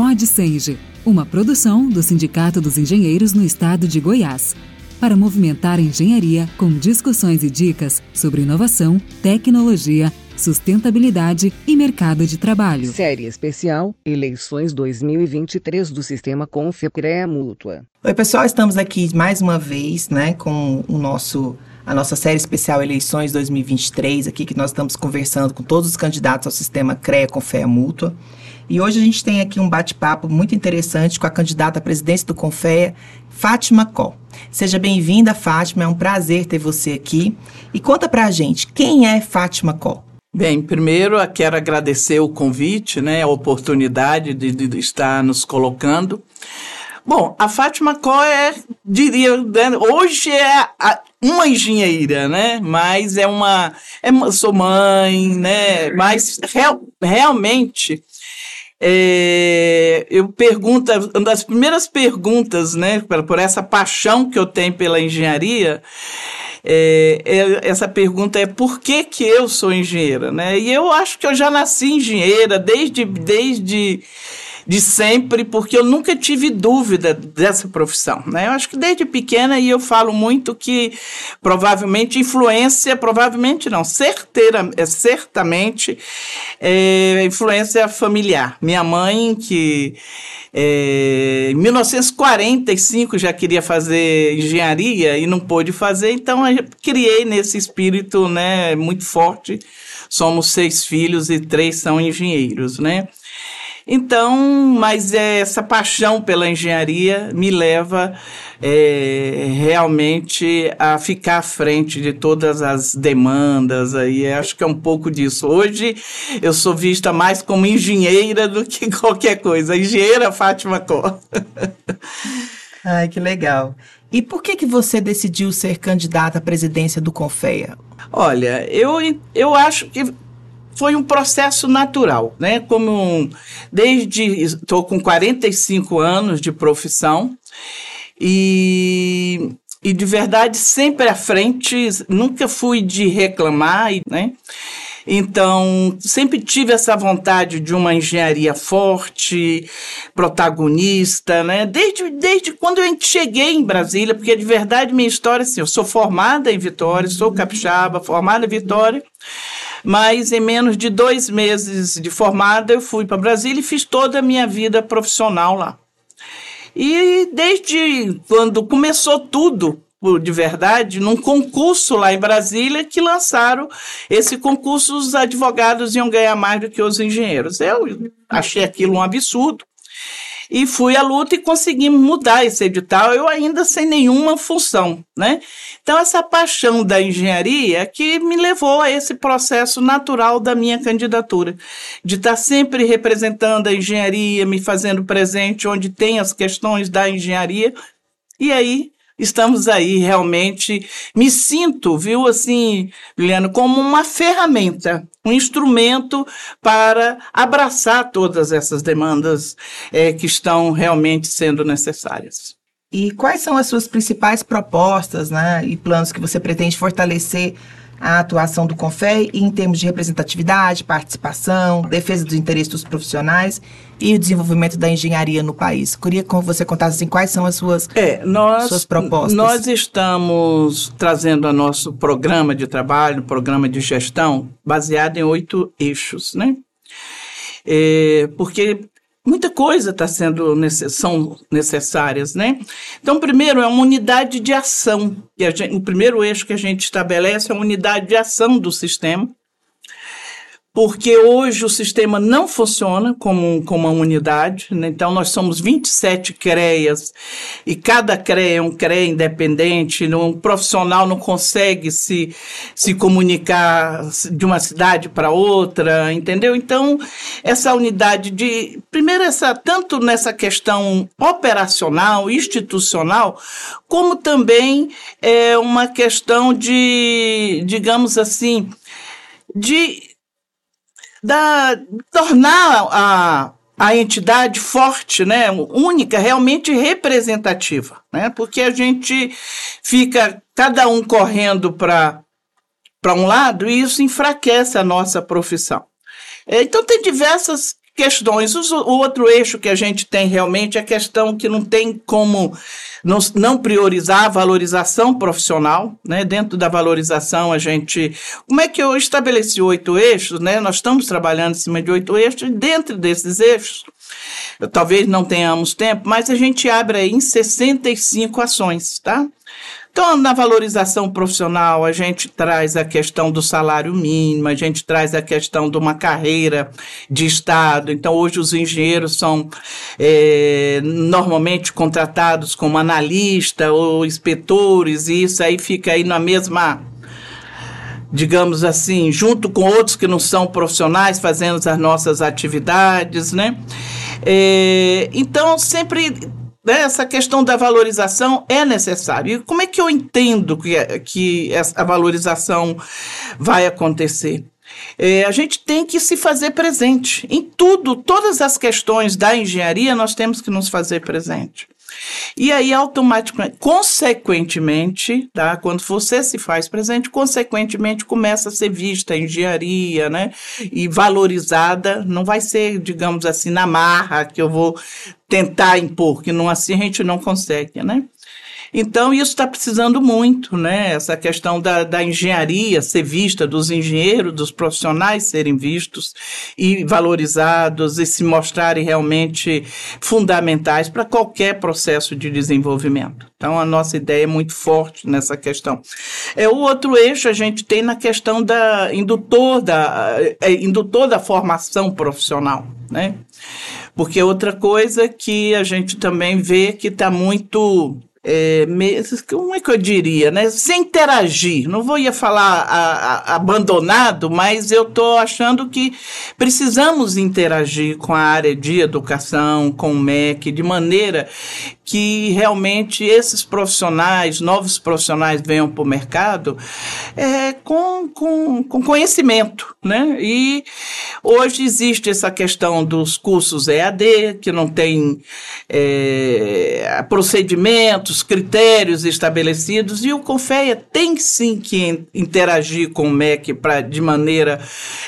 Pode Senge, uma produção do Sindicato dos Engenheiros no Estado de Goiás, para movimentar a engenharia com discussões e dicas sobre inovação, tecnologia, sustentabilidade e mercado de trabalho. Série especial Eleições 2023 do Sistema Confecrea Mútua. Oi, pessoal, estamos aqui mais uma vez, né, com o nosso a nossa série especial Eleições 2023, aqui que nós estamos conversando com todos os candidatos ao sistema CREA com fé mútua. E hoje a gente tem aqui um bate-papo muito interessante com a candidata à presidência do Confea, Fátima Có. Seja bem-vinda, Fátima, é um prazer ter você aqui. E conta pra gente, quem é Fátima Có? Bem, primeiro quero agradecer o convite, né, a oportunidade de, de estar nos colocando. Bom, a Fátima Có é, diria, né, hoje é uma engenheira, né? Mas é uma, é, sou mãe, né? Mas real, realmente é, eu pergunto, uma das primeiras perguntas, né, por, essa paixão que eu tenho pela engenharia, é, é, essa pergunta é por que, que eu sou engenheira, né? E eu acho que eu já nasci engenheira desde, desde de sempre, porque eu nunca tive dúvida dessa profissão. Né? Eu acho que desde pequena, e eu falo muito que provavelmente influência, provavelmente não, certeira, é, certamente é, influência familiar. Minha mãe, que é, em 1945 já queria fazer engenharia e não pôde fazer, então eu criei nesse espírito né, muito forte. Somos seis filhos e três são engenheiros, né? Então, mas essa paixão pela engenharia me leva é, realmente a ficar à frente de todas as demandas aí. Acho que é um pouco disso. Hoje eu sou vista mais como engenheira do que qualquer coisa. Engenheira Fátima Có. Ai, que legal. E por que, que você decidiu ser candidata à presidência do Confeia? Olha, eu, eu acho que foi um processo natural, né? Como desde estou com 45 anos de profissão e, e de verdade sempre à frente, nunca fui de reclamar, né? Então, sempre tive essa vontade de uma engenharia forte, protagonista, né? Desde, desde quando eu cheguei em Brasília, porque de verdade minha história, assim, eu sou formada em Vitória, sou capixaba, formada em Vitória, mas em menos de dois meses de formada, eu fui para Brasília e fiz toda a minha vida profissional lá. E desde quando começou tudo, de verdade, num concurso lá em Brasília que lançaram esse concurso, os advogados iam ganhar mais do que os engenheiros. Eu achei aquilo um absurdo e fui à luta e conseguimos mudar esse edital, eu ainda sem nenhuma função, né? Então, essa paixão da engenharia que me levou a esse processo natural da minha candidatura, de estar sempre representando a engenharia, me fazendo presente onde tem as questões da engenharia, e aí estamos aí realmente. Me sinto, viu, assim, Juliano, como uma ferramenta, um instrumento para abraçar todas essas demandas é, que estão realmente sendo necessárias. E quais são as suas principais propostas né, e planos que você pretende fortalecer a atuação do CONFEI em termos de representatividade, participação, defesa dos interesses dos profissionais e o desenvolvimento da engenharia no país. Queria que você contasse assim, quais são as suas, é, nós, suas propostas. Nós estamos trazendo a nosso programa de trabalho, programa de gestão, baseado em oito eixos, né? É, porque muita coisa está sendo necess, são necessárias, né? Então, primeiro é uma unidade de ação. Que gente, o primeiro eixo que a gente estabelece é a unidade de ação do sistema porque hoje o sistema não funciona como, como uma unidade, né? então nós somos 27 CREAs e cada CREA é um CREA independente, um profissional não consegue se, se comunicar de uma cidade para outra, entendeu? Então, essa unidade de, primeiro, essa, tanto nessa questão operacional, institucional, como também é uma questão de, digamos assim, de da, tornar a, a entidade forte, né, única, realmente representativa, né, porque a gente fica cada um correndo para um lado e isso enfraquece a nossa profissão. É, então, tem diversas questões. O outro eixo que a gente tem realmente é a questão que não tem como não, não priorizar a valorização profissional, né? Dentro da valorização, a gente. Como é que eu estabeleci oito eixos, né? Nós estamos trabalhando em cima de oito eixos, e dentro desses eixos, talvez não tenhamos tempo, mas a gente abre aí em 65 ações, tá? Então, na valorização profissional, a gente traz a questão do salário mínimo, a gente traz a questão de uma carreira de Estado. Então, hoje os engenheiros são é, normalmente contratados como analista ou inspetores, e isso aí fica aí na mesma digamos assim, junto com outros que não são profissionais, fazendo as nossas atividades, né? É, então, sempre né, essa questão da valorização é necessária. E como é que eu entendo que, que a valorização vai acontecer? É, a gente tem que se fazer presente. Em tudo, todas as questões da engenharia, nós temos que nos fazer presente. E aí, automaticamente, consequentemente, tá? quando você se faz presente, consequentemente começa a ser vista a engenharia, né? E valorizada, não vai ser, digamos assim, na marra que eu vou tentar impor, que não assim a gente não consegue, né? Então, isso está precisando muito, né? Essa questão da, da engenharia ser vista, dos engenheiros, dos profissionais serem vistos e valorizados e se mostrarem realmente fundamentais para qualquer processo de desenvolvimento. Então, a nossa ideia é muito forte nessa questão. É, o outro eixo a gente tem na questão da indutor da, é, indutor da formação profissional, né? Porque outra coisa que a gente também vê que está muito é, como é que eu diria, né? Sem interagir. Não vou ia falar a, a, abandonado, mas eu estou achando que precisamos interagir com a área de educação, com o MEC, de maneira que realmente esses profissionais, novos profissionais venham para o mercado é, com, com, com conhecimento, né? E hoje existe essa questão dos cursos EAD, que não tem é, procedimentos, critérios estabelecidos, e o Confeia tem sim que interagir com o MEC pra, de maneira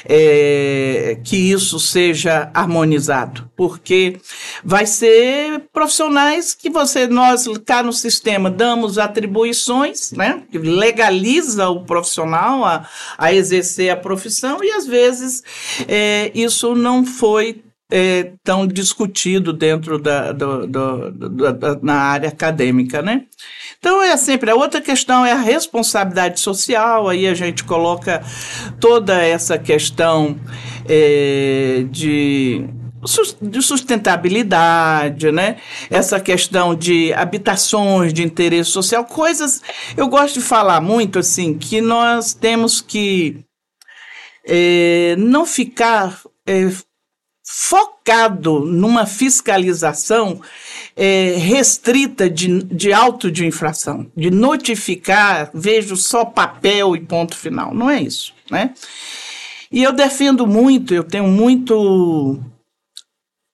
é, que isso seja harmonizado, porque vai ser profissionais que você, nós cá no sistema damos atribuições, né, que legaliza o profissional a, a exercer a profissão e às vezes é, isso não foi é, tão discutido dentro da, do, do, do, da, na área acadêmica, né? Então é sempre a outra questão é a responsabilidade social. Aí a gente coloca toda essa questão é, de de sustentabilidade, né? Essa questão de habitações de interesse social, coisas. Eu gosto de falar muito assim que nós temos que é, não ficar é, focado numa fiscalização é, restrita de, de auto de infração, de notificar, vejo só papel e ponto final. Não é isso, né? E eu defendo muito, eu tenho muito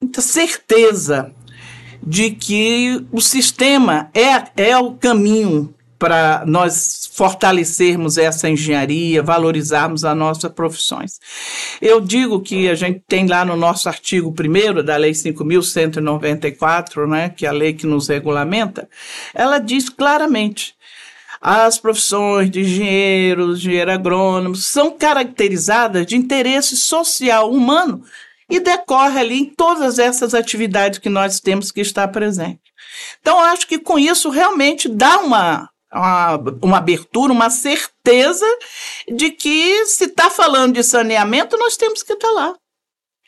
muita certeza de que o sistema é, é o caminho para nós fortalecermos essa engenharia, valorizarmos as nossas profissões. Eu digo que a gente tem lá no nosso artigo 1 da Lei 5.194, né, que é a lei que nos regulamenta, ela diz claramente as profissões de engenheiro, engenheiro agrônomo, são caracterizadas de interesse social humano e decorre ali em todas essas atividades que nós temos que estar presente. Então, acho que com isso realmente dá uma, uma, uma abertura, uma certeza de que se está falando de saneamento, nós temos que estar tá lá.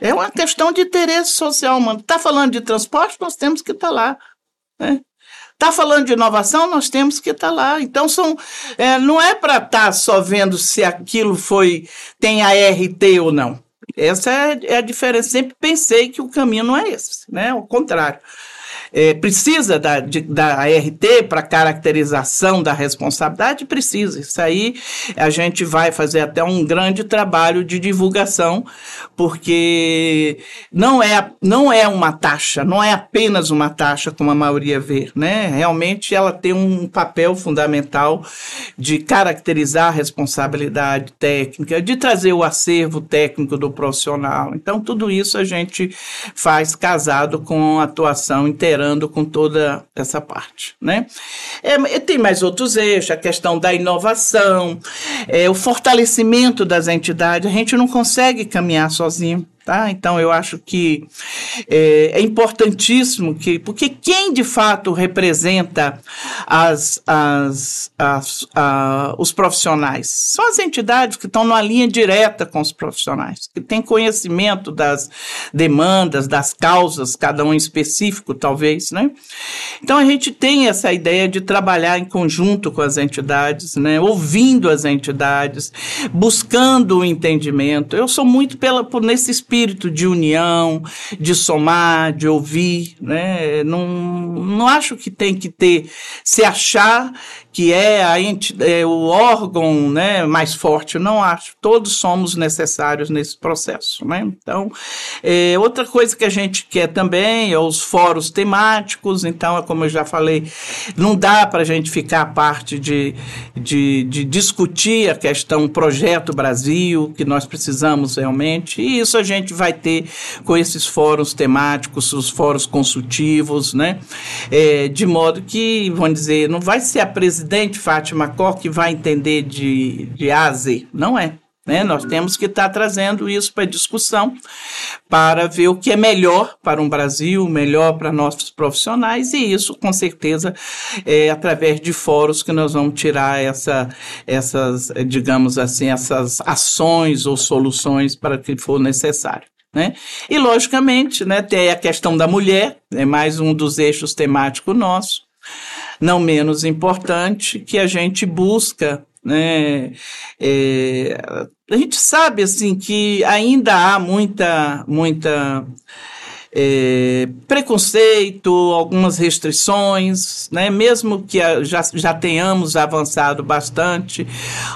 É uma questão de interesse social humano. Está falando de transporte, nós temos que estar tá lá. Né? Está falando de inovação, nós temos que estar tá lá. Então, são, é, não é para estar tá só vendo se aquilo foi tem ART ou não. Essa é, é a diferença. Sempre pensei que o caminho não é esse, né? Ao contrário. É, precisa da, de, da ART para caracterização da responsabilidade? Precisa. Isso aí a gente vai fazer até um grande trabalho de divulgação, porque não é, não é uma taxa, não é apenas uma taxa, como a maioria vê. Né? Realmente ela tem um papel fundamental de caracterizar a responsabilidade técnica, de trazer o acervo técnico do profissional. Então, tudo isso a gente faz casado com a atuação inteirando com toda essa parte, né? É, tem mais outros eixos, a questão da inovação, é, o fortalecimento das entidades. A gente não consegue caminhar sozinho. Tá? Então, eu acho que é, é, importantíssimo que, porque quem de fato representa as, as, as, a, os profissionais são as entidades que estão numa linha direta com os profissionais, que têm conhecimento das demandas, das causas, cada um específico, talvez, né? Então, a gente tem essa ideia de trabalhar em conjunto com as entidades, né? ouvindo as entidades, buscando o entendimento. Eu sou muito pela, por nesse espírito espírito de união, de somar, de ouvir, né? Não, não acho que tem que ter, se achar que é, a é o órgão né, mais forte, não acho. Todos somos necessários nesse processo. Né? Então, é, outra coisa que a gente quer também é os fóruns temáticos. Então, é como eu já falei, não dá para a gente ficar a parte de, de, de discutir a questão Projeto Brasil, que nós precisamos realmente, e isso a gente vai ter com esses fóruns temáticos, os fóruns consultivos, né? É, de modo que, vamos dizer, não vai ser a presidência presidente Fátima que vai entender de, de A. Não é. Né? Nós temos que estar tá trazendo isso para discussão, para ver o que é melhor para um Brasil, melhor para nossos profissionais, e isso, com certeza, é através de fóruns que nós vamos tirar essa, essas, digamos assim, essas ações ou soluções para que for necessário. Né? E, logicamente, né, tem a questão da mulher, é mais um dos eixos temáticos nossos não menos importante, que a gente busca né? É, a gente sabe assim que ainda há muita muita é, preconceito, algumas restrições, né? mesmo que já, já tenhamos avançado bastante,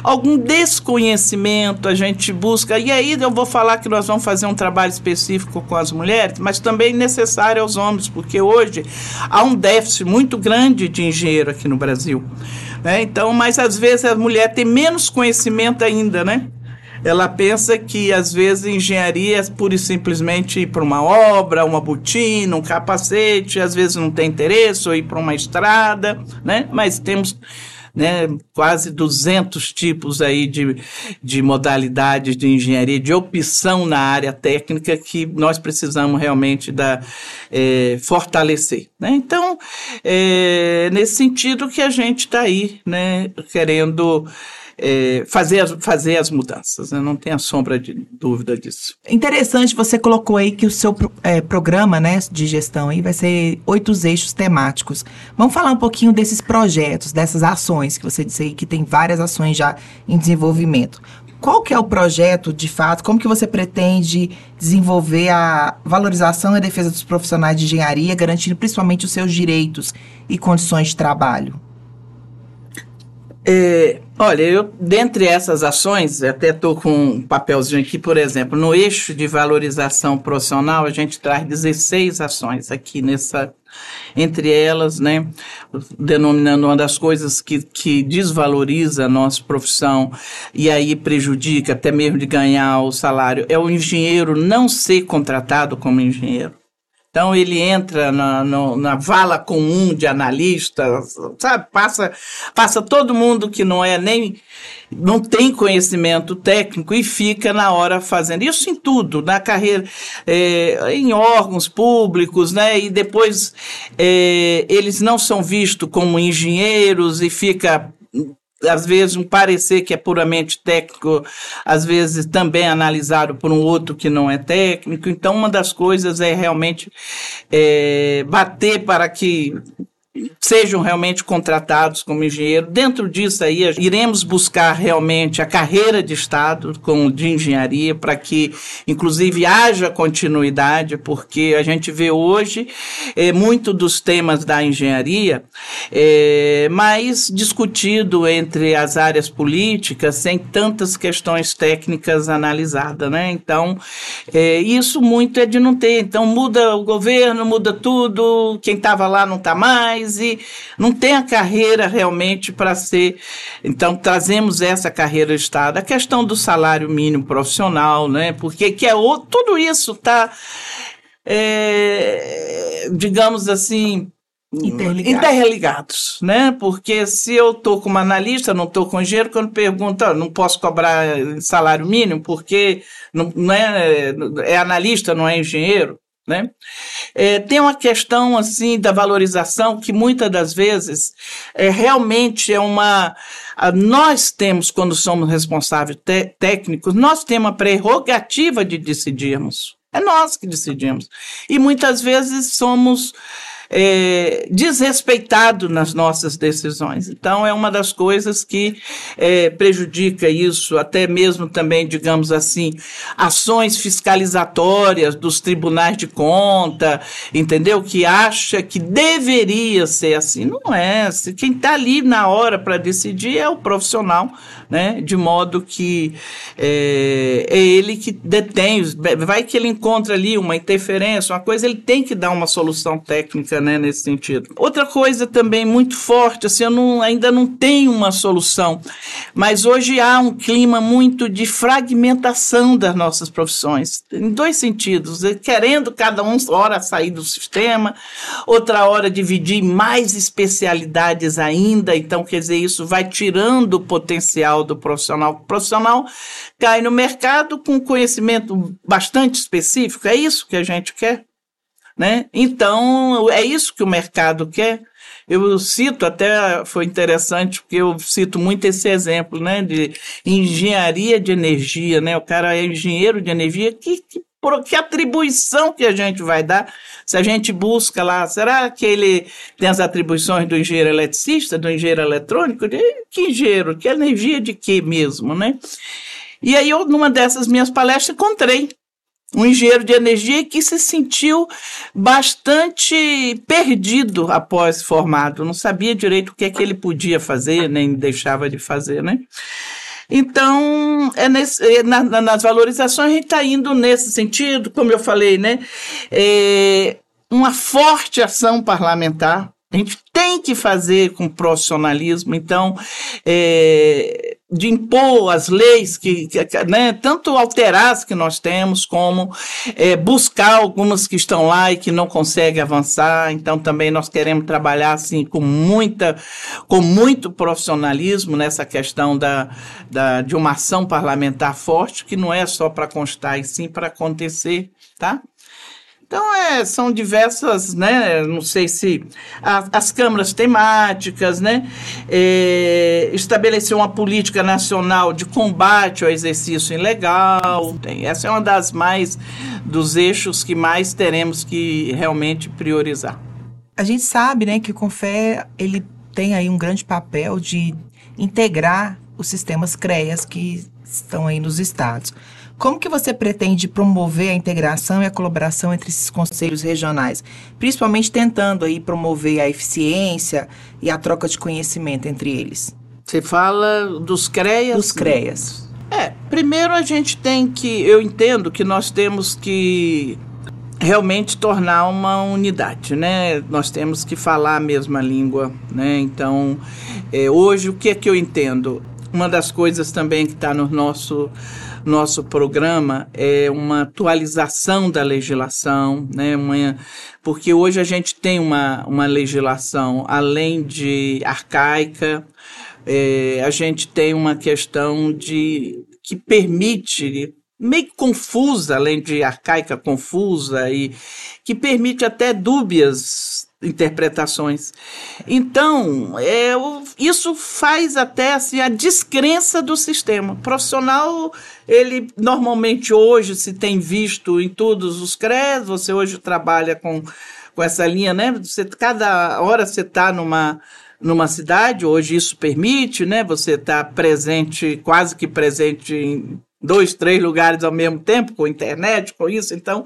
algum desconhecimento a gente busca. E aí eu vou falar que nós vamos fazer um trabalho específico com as mulheres, mas também necessário aos homens, porque hoje há um déficit muito grande de engenheiro aqui no Brasil. Né? Então, mas às vezes a mulher tem menos conhecimento ainda, né? Ela pensa que às vezes engenharia é pura e simplesmente ir para uma obra, uma botina, um capacete, às vezes não tem interesse, ou ir para uma estrada, né? Mas temos né, quase 200 tipos aí de, de modalidades de engenharia, de opção na área técnica que nós precisamos realmente da, é, fortalecer. Né? Então, é nesse sentido que a gente está aí né, querendo é, fazer, as, fazer as mudanças. Né? Não tenha sombra de dúvida disso. Interessante, você colocou aí que o seu é, programa né, de gestão aí vai ser oito eixos temáticos. Vamos falar um pouquinho desses projetos, dessas ações que você disse aí que tem várias ações já em desenvolvimento. Qual que é o projeto, de fato? Como que você pretende desenvolver a valorização e a defesa dos profissionais de engenharia, garantindo principalmente os seus direitos e condições de trabalho? É, olha, eu, dentre essas ações, até estou com um papelzinho aqui, por exemplo, no eixo de valorização profissional, a gente traz 16 ações aqui nessa. Entre elas, né, denominando uma das coisas que, que desvaloriza a nossa profissão e aí prejudica até mesmo de ganhar o salário, é o engenheiro não ser contratado como engenheiro. Então ele entra na, na, na, vala comum de analistas, sabe? Passa, passa todo mundo que não é nem não tem conhecimento técnico e fica na hora fazendo isso em tudo, na carreira, é, em órgãos públicos, né? E depois é, eles não são vistos como engenheiros e fica às vezes um parecer que é puramente técnico, às vezes também analisado por um outro que não é técnico. Então, uma das coisas é realmente é, bater para que sejam realmente contratados como engenheiro. Dentro disso aí, iremos buscar realmente a carreira de Estado com, de engenharia para que, inclusive, haja continuidade, porque a gente vê hoje é, muito dos temas da engenharia é, mais discutido entre as áreas políticas, sem tantas questões técnicas analisadas, né? Então, é, isso muito é de não ter. Então, muda o governo, muda tudo, quem estava lá não está mais, e não tem a carreira realmente para ser. Então, trazemos essa carreira Estado. A questão do salário mínimo profissional, né? Porque que é o, tudo isso está, é, digamos assim, Interligados. interligados. né? Porque se eu estou como analista, não estou com engenheiro, quando pergunta, não posso cobrar salário mínimo porque não, não é, é analista, não é engenheiro. Né? É, tem uma questão assim da valorização que muitas das vezes é, realmente é uma. A, nós temos, quando somos responsáveis técnicos, nós temos a prerrogativa de decidirmos. É nós que decidimos. E muitas vezes somos é, desrespeitado nas nossas decisões. Então, é uma das coisas que é, prejudica isso, até mesmo também, digamos assim, ações fiscalizatórias dos tribunais de conta, entendeu? Que acha que deveria ser assim. Não é. Quem está ali na hora para decidir é o profissional, né? De modo que é, é ele que detém. Vai que ele encontra ali uma interferência, uma coisa, ele tem que dar uma solução técnica né, nesse sentido. Outra coisa também muito forte, assim, eu não, ainda não tenho uma solução, mas hoje há um clima muito de fragmentação das nossas profissões, em dois sentidos, querendo cada um hora sair do sistema, outra hora dividir mais especialidades ainda, então quer dizer, isso vai tirando o potencial do profissional. O profissional cai no mercado com conhecimento bastante específico, é isso que a gente quer. Né? Então, é isso que o mercado quer. Eu cito, até foi interessante, porque eu cito muito esse exemplo né, de engenharia de energia. Né? O cara é engenheiro de energia, que, que, que atribuição que a gente vai dar se a gente busca lá? Será que ele tem as atribuições do engenheiro eletricista, do engenheiro eletrônico? De, que engenheiro? Que energia de quê mesmo? Né? E aí, eu, numa dessas minhas palestras, encontrei um engenheiro de energia que se sentiu bastante perdido após formado, não sabia direito o que é que ele podia fazer, nem deixava de fazer, né? Então, é nesse, é na, nas valorizações, a gente está indo nesse sentido, como eu falei, né? É, uma forte ação parlamentar. A gente tem que fazer com profissionalismo, então, é, de impor as leis, que, que né, tanto alterar as que nós temos, como é, buscar algumas que estão lá e que não conseguem avançar. Então, também nós queremos trabalhar assim com muita, com muito profissionalismo nessa questão da, da, de uma ação parlamentar forte, que não é só para constar, e sim para acontecer, tá? Então, é, são diversas, né? Não sei se a, as câmaras temáticas, né? É, estabelecer uma política nacional de combate ao exercício ilegal. Tem, essa é uma das mais dos eixos que mais teremos que realmente priorizar. A gente sabe, né, que o Confé ele tem aí um grande papel de integrar os sistemas CREAS que estão aí nos estados. Como que você pretende promover a integração e a colaboração entre esses conselhos regionais, principalmente tentando aí promover a eficiência e a troca de conhecimento entre eles? Você fala dos CREAS? Dos CREAS. É, primeiro a gente tem que, eu entendo que nós temos que realmente tornar uma unidade, né? Nós temos que falar a mesma língua, né? Então, é, hoje o que é que eu entendo? Uma das coisas também que está no nosso nosso programa é uma atualização da legislação, né? Uma, porque hoje a gente tem uma, uma legislação, além de arcaica, é, a gente tem uma questão de que permite meio confusa, além de arcaica, confusa e que permite até dúbias interpretações. Então, é, isso faz até assim, a descrença do sistema. O profissional, ele normalmente hoje se tem visto em todos os CREs, você hoje trabalha com com essa linha, né? Você, cada hora você está numa numa cidade, hoje isso permite, né? Você está presente, quase que presente em dois, três lugares ao mesmo tempo, com internet, com isso. Então,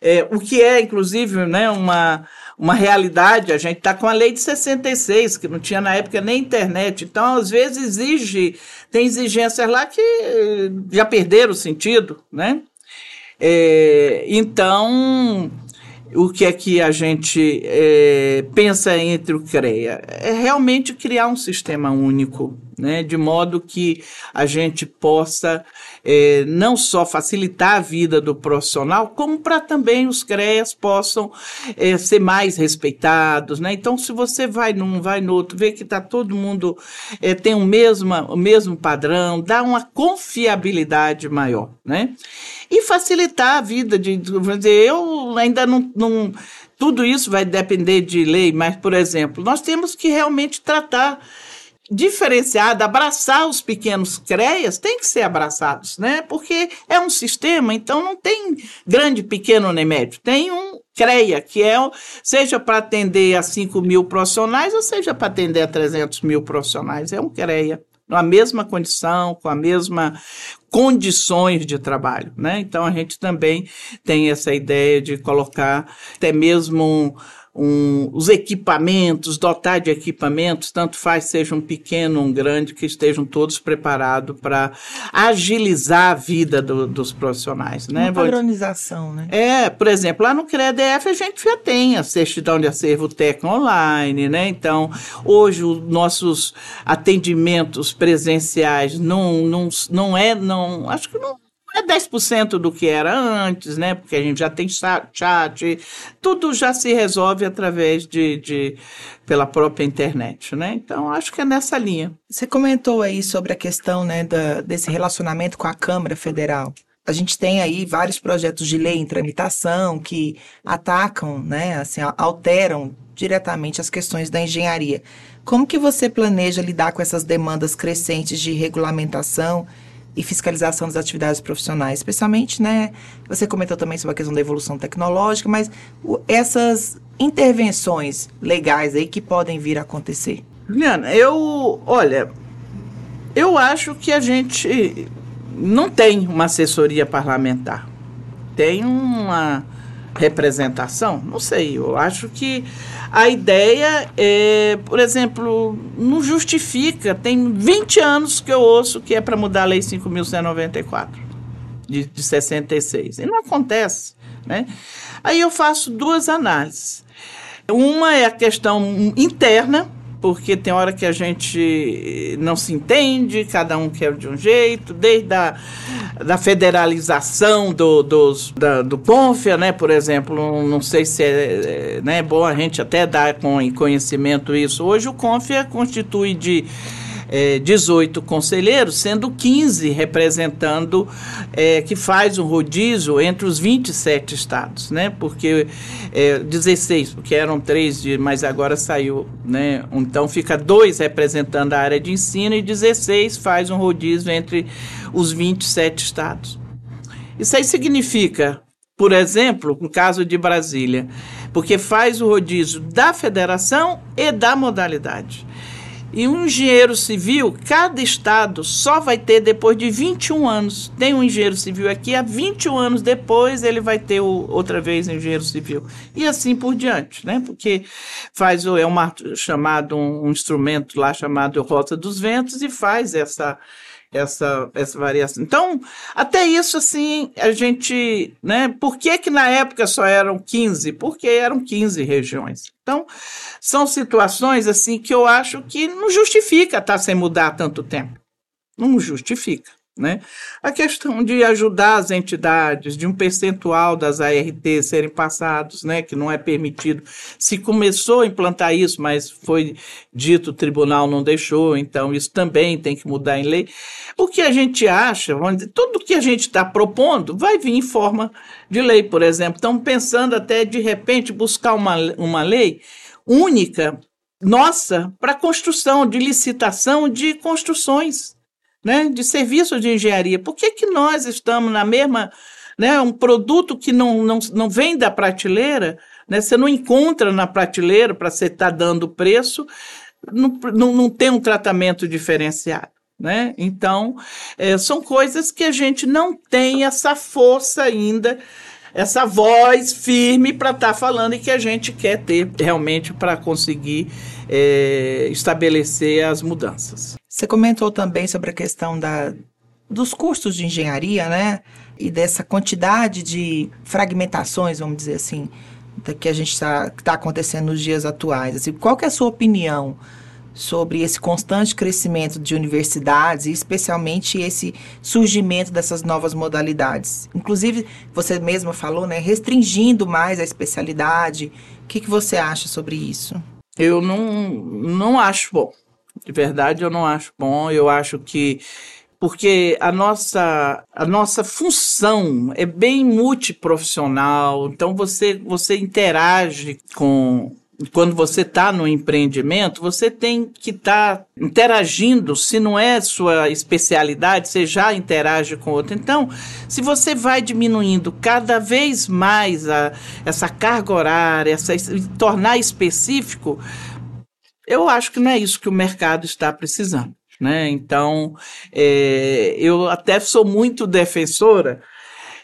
é, o que é, inclusive, né, uma, uma realidade, a gente está com a lei de 66, que não tinha na época nem internet. Então, às vezes, exige, tem exigências lá que já perderam o sentido, né? É, então, o que é que a gente é, pensa entre o CREA? É realmente criar um sistema único, né, de modo que a gente possa é, não só facilitar a vida do profissional, como para também os CREAs possam é, ser mais respeitados. Né? Então, se você vai num, vai no outro, vê que está todo mundo é, tem o mesmo, o mesmo padrão, dá uma confiabilidade maior. Né? E facilitar a vida de, dizer, eu ainda não, não tudo isso vai depender de lei, mas, por exemplo, nós temos que realmente tratar diferenciada, abraçar os pequenos CREAs, tem que ser abraçados, né? Porque é um sistema, então não tem grande, pequeno nem médio. Tem um CREA, que é, seja para atender a 5 mil profissionais ou seja para atender a 300 mil profissionais. É um CREA, na mesma condição, com a mesma condições de trabalho, né? Então a gente também tem essa ideia de colocar até mesmo um, os equipamentos, dotar de equipamentos, tanto faz seja um pequeno ou um grande, que estejam todos preparados para agilizar a vida do, dos profissionais. Né? Uma padronização, né? É, por exemplo, lá no CREDF a gente já tem a certidão de acervo técnico online, né? Então, hoje os nossos atendimentos presenciais não, não, não é, não, acho que não é 10% do que era antes, né? Porque a gente já tem chat, tudo já se resolve através de, de pela própria internet, né? Então acho que é nessa linha. Você comentou aí sobre a questão, né, da, desse relacionamento com a Câmara Federal. A gente tem aí vários projetos de lei em tramitação que atacam, né, assim, alteram diretamente as questões da engenharia. Como que você planeja lidar com essas demandas crescentes de regulamentação? E fiscalização das atividades profissionais, especialmente, né? Você comentou também sobre a questão da evolução tecnológica, mas o, essas intervenções legais aí que podem vir a acontecer. Juliana, eu, olha, eu acho que a gente não tem uma assessoria parlamentar. Tem uma representação? Não sei, eu acho que a ideia é, por exemplo, não justifica. Tem 20 anos que eu ouço que é para mudar a Lei 5.194 de, de 66. E não acontece. Né? Aí eu faço duas análises. Uma é a questão interna, porque tem hora que a gente não se entende, cada um quer de um jeito, desde a da federalização do, dos, da, do CONFIA, né, por exemplo, não sei se é, é né, bom a gente até dar com conhecimento isso. Hoje o CONFIA constitui de é, 18 conselheiros, sendo 15 representando, é, que faz um rodízio entre os 27 estados, né? Porque é, 16, porque eram três, mas agora saiu, né? Então fica dois representando a área de ensino e 16 faz um rodízio entre os 27 estados. Isso aí significa, por exemplo, no caso de Brasília, porque faz o rodízio da federação e da modalidade. E um engenheiro civil, cada estado só vai ter depois de 21 anos. Tem um engenheiro civil aqui, há 21 anos depois ele vai ter o, outra vez engenheiro civil. E assim por diante, né? Porque faz é uma, chamado um, um instrumento lá chamado Rota dos Ventos e faz essa essa, essa variação. Então, até isso, assim, a gente, né, por que que na época só eram 15? Porque eram 15 regiões. Então, são situações, assim, que eu acho que não justifica estar tá sem mudar tanto tempo. Não justifica. Né? A questão de ajudar as entidades, de um percentual das ART serem passados, né, que não é permitido. Se começou a implantar isso, mas foi dito o tribunal não deixou, então isso também tem que mudar em lei. O que a gente acha, vamos dizer, tudo que a gente está propondo vai vir em forma de lei, por exemplo. Estamos pensando até de repente buscar uma, uma lei única, nossa, para construção, de licitação de construções né, de serviço de engenharia. Por que, que nós estamos na mesma, né, um produto que não, não, não vem da prateleira, Né? Você não encontra na prateleira para você estar tá dando preço, não, não, não tem um tratamento diferenciado. Né? Então, é, são coisas que a gente não tem essa força ainda, essa voz firme para estar tá falando e que a gente quer ter realmente para conseguir é, estabelecer as mudanças. Você comentou também sobre a questão da, dos cursos de engenharia, né? E dessa quantidade de fragmentações, vamos dizer assim, que a gente está tá acontecendo nos dias atuais. Assim, qual que é a sua opinião sobre esse constante crescimento de universidades e especialmente esse surgimento dessas novas modalidades? Inclusive, você mesma falou, né, restringindo mais a especialidade. O que, que você acha sobre isso? Eu não, não acho bom. De verdade, eu não acho bom. Eu acho que porque a nossa, a nossa função é bem multiprofissional, então você, você interage com. Quando você está no empreendimento, você tem que estar tá interagindo. Se não é sua especialidade, você já interage com outro. Então, se você vai diminuindo cada vez mais a, essa carga horária, essa, tornar específico, eu acho que não é isso que o mercado está precisando. Né? Então, é, eu até sou muito defensora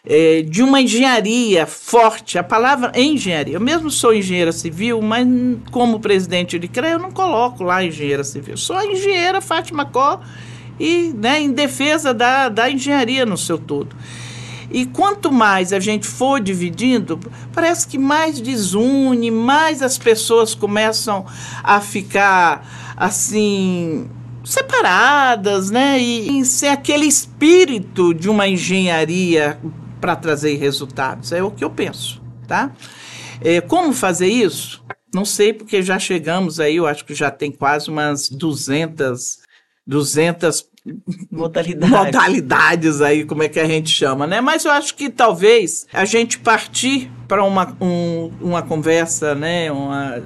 é, de uma engenharia forte. A palavra engenharia. Eu mesmo sou engenheira civil, mas como presidente de CREA, eu não coloco lá engenheira civil. Sou a engenheira Fátima Có e né, em defesa da, da engenharia no seu todo. E quanto mais a gente for dividindo, parece que mais desune, mais as pessoas começam a ficar assim separadas, né? E, e ser aquele espírito de uma engenharia para trazer resultados. É o que eu penso, tá? É, como fazer isso? Não sei, porque já chegamos aí, eu acho que já tem quase umas 200, 200 modalidades. modalidades aí, como é que a gente chama, né? Mas eu acho que talvez a gente partir para uma, um, uma conversa, né? Uma,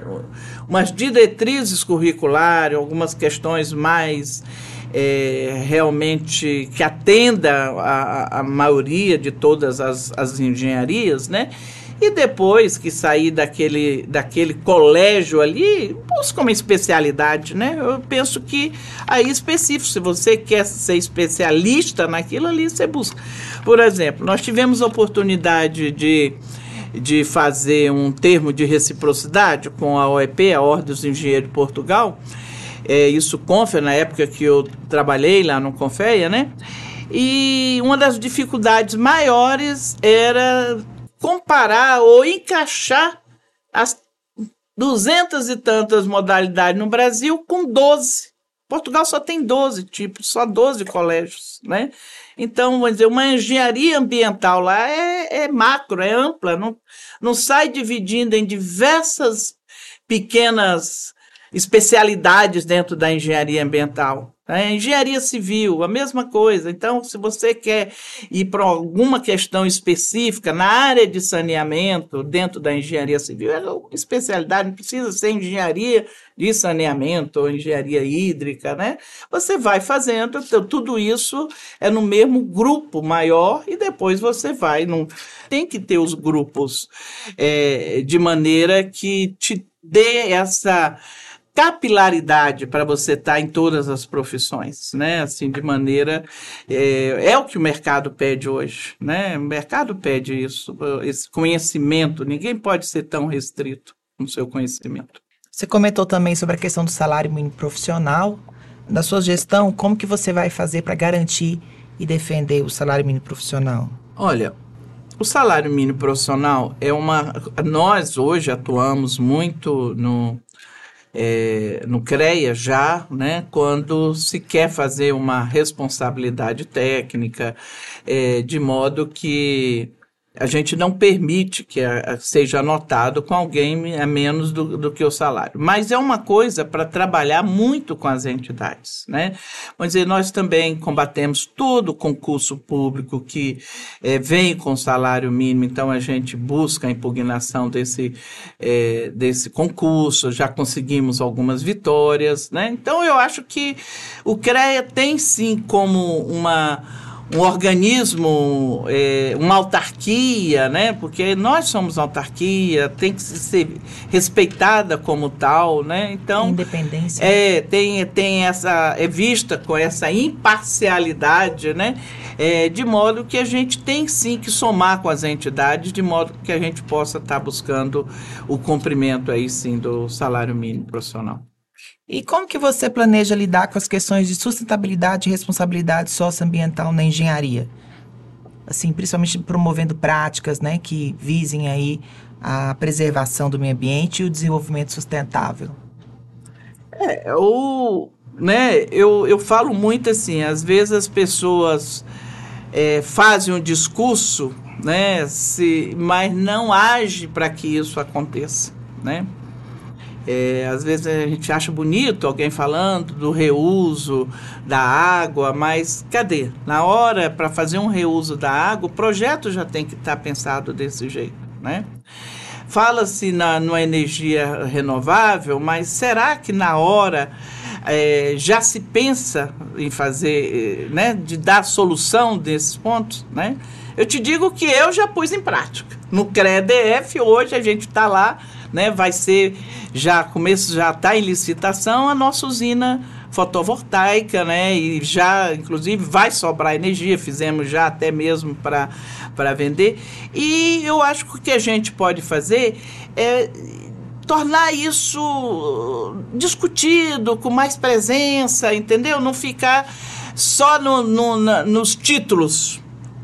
umas diretrizes curriculares, algumas questões mais é, realmente que atenda a, a maioria de todas as, as engenharias, né? E depois que sair daquele, daquele colégio ali, busca uma especialidade, né? Eu penso que aí específico, se você quer ser especialista naquilo ali, você busca. Por exemplo, nós tivemos a oportunidade de, de fazer um termo de reciprocidade com a OEP, a Ordem dos Engenheiros de Portugal, é, isso Confea, na época que eu trabalhei lá no Confeia, né? E uma das dificuldades maiores era comparar ou encaixar as duzentas e tantas modalidades no Brasil com 12. Portugal só tem 12 tipos, só 12 colégios, né? Então, vamos dizer, uma engenharia ambiental lá é, é macro, é ampla, não, não sai dividindo em diversas pequenas especialidades dentro da engenharia ambiental. A engenharia civil, a mesma coisa. Então, se você quer ir para alguma questão específica na área de saneamento, dentro da engenharia civil, é uma especialidade, não precisa ser engenharia de saneamento ou engenharia hídrica, né? Você vai fazendo, então, tudo isso é no mesmo grupo maior e depois você vai. Não, tem que ter os grupos é, de maneira que te dê essa capilaridade para você estar tá em todas as profissões, né? Assim, de maneira é, é, o que o mercado pede hoje, né? O mercado pede isso, esse conhecimento. Ninguém pode ser tão restrito no seu conhecimento. Você comentou também sobre a questão do salário mínimo profissional. Da sua gestão, como que você vai fazer para garantir e defender o salário mínimo profissional? Olha, o salário mínimo profissional é uma. Nós hoje atuamos muito no é, no CREA já, né, quando se quer fazer uma responsabilidade técnica, é, de modo que a gente não permite que a, seja anotado com alguém a menos do, do que o salário. Mas é uma coisa para trabalhar muito com as entidades. Né? Vamos dizer, nós também combatemos todo concurso público que é, vem com salário mínimo, então a gente busca a impugnação desse, é, desse concurso, já conseguimos algumas vitórias. Né? Então eu acho que o CREA tem sim como uma um organismo, é, uma autarquia, né? Porque nós somos autarquia, tem que ser respeitada como tal, né? Então, independência. É, tem tem essa é vista com essa imparcialidade, né? É, de modo que a gente tem sim que somar com as entidades, de modo que a gente possa estar tá buscando o cumprimento aí sim do salário mínimo profissional. E como que você planeja lidar com as questões de sustentabilidade e responsabilidade socioambiental na engenharia? Assim, principalmente promovendo práticas, né, que visem aí a preservação do meio ambiente e o desenvolvimento sustentável. É, o, né, eu, eu falo muito assim, às vezes as pessoas é, fazem um discurso, né, se, mas não age para que isso aconteça, né? É, às vezes a gente acha bonito alguém falando do reuso da água, mas cadê? Na hora para fazer um reuso da água, o projeto já tem que estar tá pensado desse jeito, né? Fala-se na numa energia renovável, mas será que na hora é, já se pensa em fazer, né, de dar solução desses pontos, né? Eu te digo que eu já pus em prática. No CREDF, hoje a gente está lá né, vai ser já começo já está em licitação a nossa usina fotovoltaica, né? E já, inclusive, vai sobrar energia, fizemos já até mesmo para vender. E eu acho que o que a gente pode fazer é tornar isso discutido, com mais presença, entendeu? Não ficar só no, no na, nos títulos,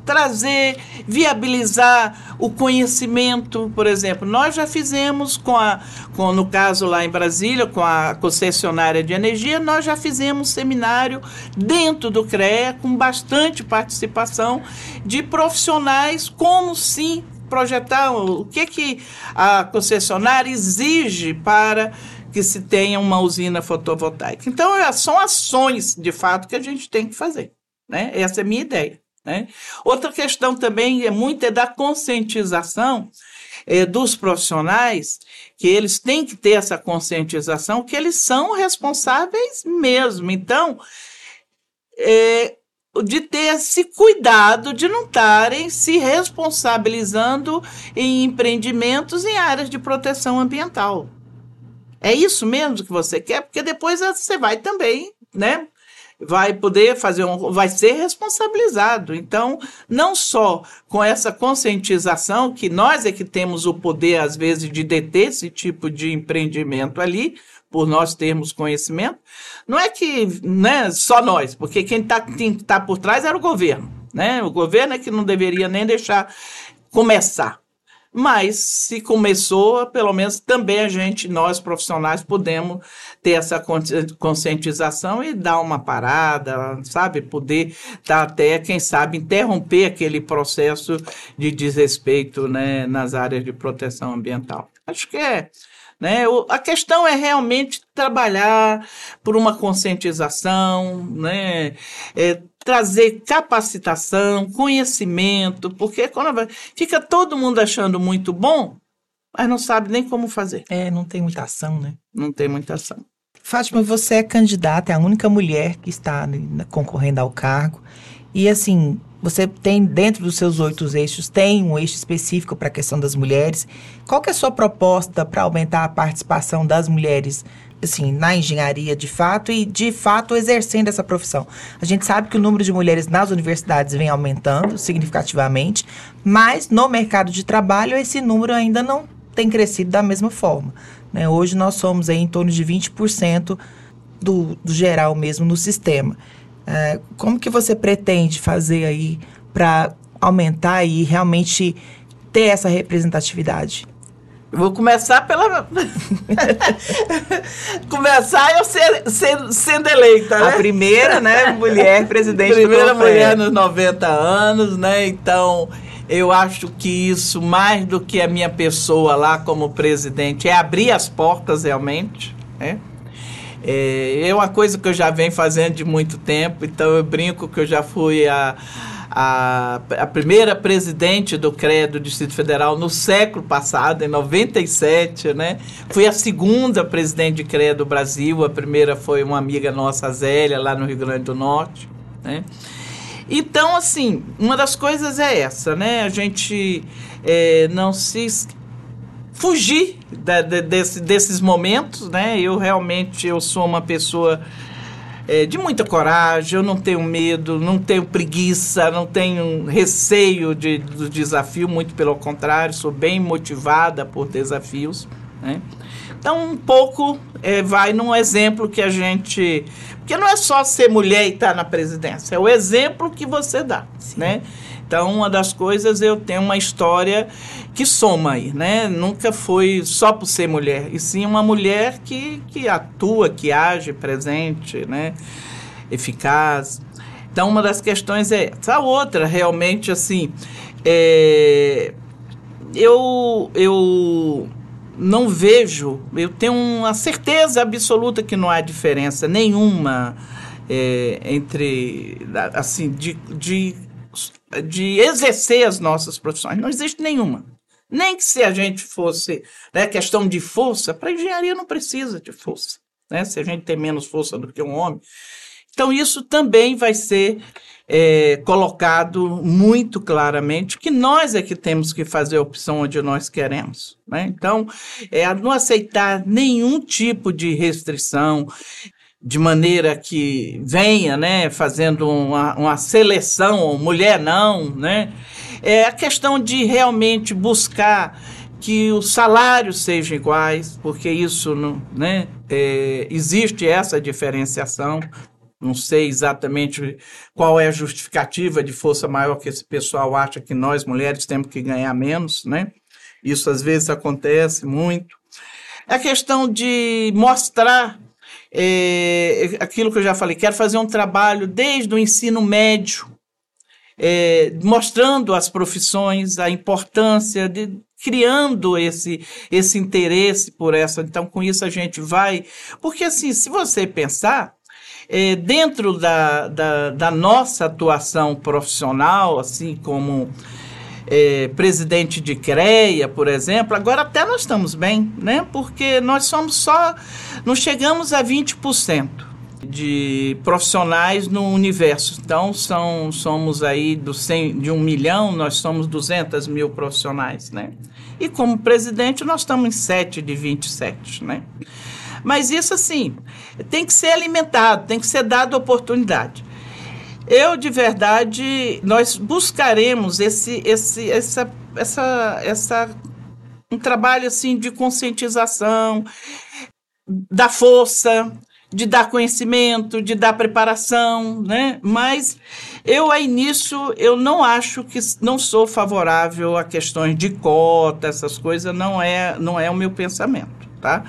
trazer, viabilizar o conhecimento, por exemplo. Nós já fizemos com a, com, no caso lá em Brasília, com a concessionária de energia, nós já fizemos seminário dentro do CREA com bastante participação de profissionais como sim projetar o que que a concessionária exige para que se tenha uma usina fotovoltaica. Então, é, são ações, de fato, que a gente tem que fazer. Né? Essa é a minha ideia. Né? Outra questão também é muito é da conscientização é, dos profissionais, que eles têm que ter essa conscientização, que eles são responsáveis mesmo. Então, é, de ter esse cuidado de não estarem se responsabilizando em empreendimentos em áreas de proteção ambiental. É isso mesmo que você quer, porque depois você vai também, né? Vai poder fazer um, vai ser responsabilizado. Então, não só com essa conscientização que nós é que temos o poder às vezes de deter esse tipo de empreendimento ali, por nós termos conhecimento, não é que né, só nós, porque quem está tá por trás era o governo. Né? O governo é que não deveria nem deixar começar. Mas se começou, pelo menos também a gente, nós profissionais, podemos ter essa conscientização e dar uma parada, sabe? Poder dar até, quem sabe, interromper aquele processo de desrespeito né, nas áreas de proteção ambiental. Acho que é. Né? A questão é realmente trabalhar por uma conscientização, né? É, trazer capacitação, conhecimento, porque quando fica todo mundo achando muito bom, mas não sabe nem como fazer. É, não tem muita ação, né? Não tem muita ação. Fátima, você é candidata, é a única mulher que está concorrendo ao cargo. E assim, você tem dentro dos seus oito eixos, tem um eixo específico para a questão das mulheres. Qual que é a sua proposta para aumentar a participação das mulheres assim, na engenharia de fato e de fato exercendo essa profissão. A gente sabe que o número de mulheres nas universidades vem aumentando significativamente, mas no mercado de trabalho esse número ainda não tem crescido da mesma forma. Né? Hoje nós somos aí em torno de 20% do, do geral mesmo no sistema. É, como que você pretende fazer aí para aumentar e realmente ter essa representatividade? Vou começar pela. começar eu ser, ser, sendo eleita, né? A primeira, né, mulher presidente primeira do Primeira mulher nos 90 anos, né? Então, eu acho que isso, mais do que a minha pessoa lá como presidente, é abrir as portas realmente, né? É, é uma coisa que eu já venho fazendo de muito tempo, então eu brinco que eu já fui a a, a primeira presidente do CRE do Distrito Federal no século passado, em 97, né? Fui a segunda presidente de CRE do Brasil, a primeira foi uma amiga nossa, Zélia, lá no Rio Grande do Norte, né? Então, assim, uma das coisas é essa, né? A gente é, não se fugir da, de, desse, desses momentos, né? Eu realmente eu sou uma pessoa é, de muita coragem, eu não tenho medo, não tenho preguiça, não tenho receio de, do desafio, muito pelo contrário, sou bem motivada por desafios. Né? Então, um pouco é, vai num exemplo que a gente. Porque não é só ser mulher e estar tá na presidência, é o exemplo que você dá. Né? Então, uma das coisas, eu tenho uma história que soma aí, né? Nunca foi só por ser mulher, e sim uma mulher que, que atua, que age presente, né? Eficaz. Então, uma das questões é essa. A outra, realmente, assim, é, eu, eu não vejo, eu tenho uma certeza absoluta que não há diferença nenhuma é, entre, assim, de, de, de exercer as nossas profissões. Não existe nenhuma. Nem que se a gente fosse né, questão de força, para engenharia não precisa de força. Né? Se a gente tem menos força do que um homem. Então, isso também vai ser é, colocado muito claramente que nós é que temos que fazer a opção onde nós queremos. Né? Então, é, não aceitar nenhum tipo de restrição, de maneira que venha, né, fazendo uma, uma seleção, mulher não, né, é a questão de realmente buscar que os salários sejam iguais, porque isso não, né, é, existe essa diferenciação. Não sei exatamente qual é a justificativa de força maior que esse pessoal acha que nós mulheres temos que ganhar menos, né? Isso às vezes acontece muito. A questão de mostrar é, aquilo que eu já falei, quero fazer um trabalho desde o ensino médio, é, mostrando as profissões, a importância de criando esse esse interesse por essa. Então, com isso a gente vai, porque assim, se você pensar é, dentro da, da, da nossa atuação profissional, assim como é, presidente de CREA, por exemplo, agora até nós estamos bem, né? Porque nós somos só, não chegamos a 20% de profissionais no universo. Então, são, somos aí do 100, de um milhão, nós somos 200 mil profissionais, né? E como presidente, nós estamos em 7 de 27, né? Mas isso, assim, tem que ser alimentado, tem que ser dado oportunidade. Eu, de verdade, nós buscaremos esse, esse, essa, essa, essa, um trabalho, assim, de conscientização, da força, de dar conhecimento, de dar preparação, né? Mas eu aí nisso eu não acho que não sou favorável a questões de cota, essas coisas não é não é o meu pensamento, tá?